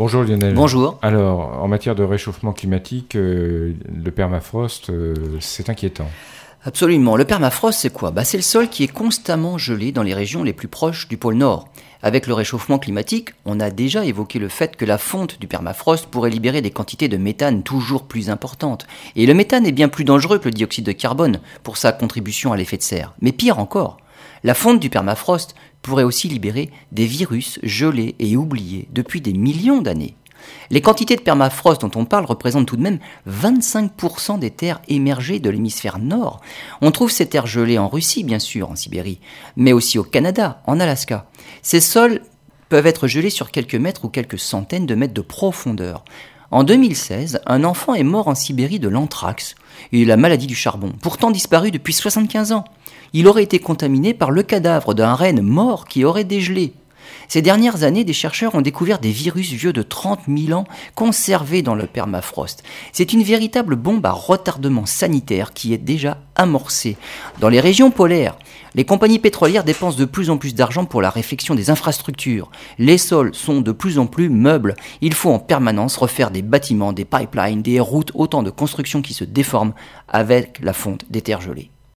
Bonjour Lionel. Bonjour. Alors, en matière de réchauffement climatique, euh, le permafrost, euh, c'est inquiétant. Absolument. Le permafrost, c'est quoi? Bah, C'est le sol qui est constamment gelé dans les régions les plus proches du pôle Nord. Avec le réchauffement climatique, on a déjà évoqué le fait que la fonte du permafrost pourrait libérer des quantités de méthane toujours plus importantes. Et le méthane est bien plus dangereux que le dioxyde de carbone pour sa contribution à l'effet de serre. Mais pire encore, la fonte du permafrost pourrait aussi libérer des virus gelés et oubliés depuis des millions d'années. Les quantités de permafrost dont on parle représentent tout de même 25% des terres émergées de l'hémisphère nord. On trouve ces terres gelées en Russie, bien sûr, en Sibérie, mais aussi au Canada, en Alaska. Ces sols peuvent être gelés sur quelques mètres ou quelques centaines de mètres de profondeur. En 2016, un enfant est mort en Sibérie de l'anthrax et la maladie du charbon, pourtant disparu depuis 75 ans. Il aurait été contaminé par le cadavre d'un renne mort qui aurait dégelé. Ces dernières années, des chercheurs ont découvert des virus vieux de 30 000 ans conservés dans le permafrost. C'est une véritable bombe à retardement sanitaire qui est déjà amorcée. Dans les régions polaires, les compagnies pétrolières dépensent de plus en plus d'argent pour la réflexion des infrastructures. Les sols sont de plus en plus meubles. Il faut en permanence refaire des bâtiments, des pipelines, des routes, autant de constructions qui se déforment avec la fonte des terres gelées.